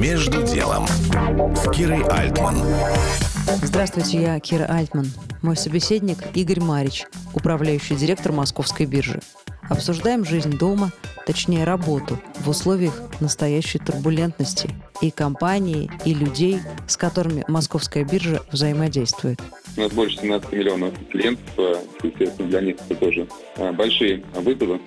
Между делом с Кирой Альтман. Здравствуйте, я Кира Альтман. Мой собеседник Игорь Марич, управляющий директор Московской биржи. Обсуждаем жизнь дома, точнее работу, в условиях настоящей турбулентности и компании, и людей, с которыми Московская биржа взаимодействует. У нас больше 17 миллионов клиентов, естественно, для них это тоже а, большие вызовы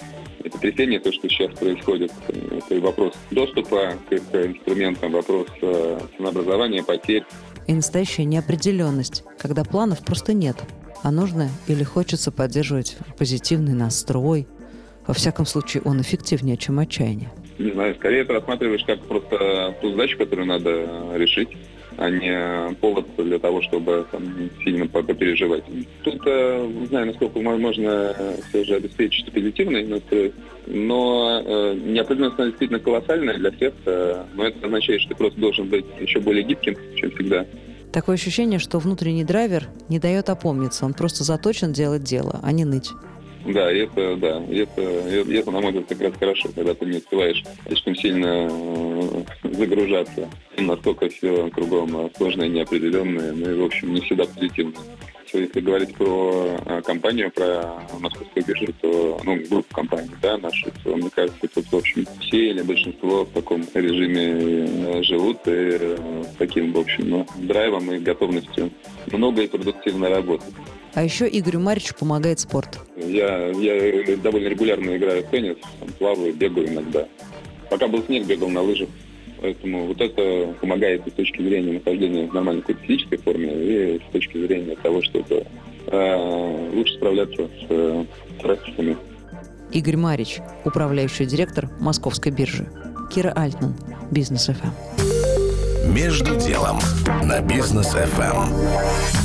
и потрясение, то, что сейчас происходит. Это вопрос доступа к инструментам, вопрос э, ценообразования, потерь. И настоящая неопределенность, когда планов просто нет, а нужно или хочется поддерживать позитивный настрой. Во всяком случае, он эффективнее, чем отчаяние. Не знаю, скорее это рассматриваешь как просто ту задачу, которую надо решить а не повод для того, чтобы там, сильно попереживать. Тут э, не знаю, насколько можно все же обеспечить позитивный настрой, но э, неопределенность она действительно колоссальная для всех, э, но это означает, что ты просто должен быть еще более гибким, чем всегда. Такое ощущение, что внутренний драйвер не дает опомниться, он просто заточен делать дело, а не ныть. Да, это, да, это, это, на мой взгляд, как раз хорошо, когда ты не успеваешь слишком сильно э, загружаться. Настолько все кругом сложное, неопределенное, ну и, в общем, не всегда позитивное. Если говорить про э, компанию, про московскую биржу, то, ну, группу компаний, да, нашу, то, мне кажется, тут, в общем, все или большинство в таком режиме э, живут и с таким, в общем, ну, драйвом и готовностью много и продуктивно работать. А еще Игорю Маричу помогает спорт. Я, я довольно регулярно играю в теннис, там, плаваю, бегаю иногда. Пока был снег, бегал на лыжах. Поэтому вот это помогает и с точки зрения нахождения в нормальной какой-то физической форме, и с точки зрения того, чтобы э, лучше справляться с э, стрессами. Игорь Марич, управляющий директор Московской биржи. Кира Альтман, Бизнес ФМ. Между делом на Бизнес ФМ.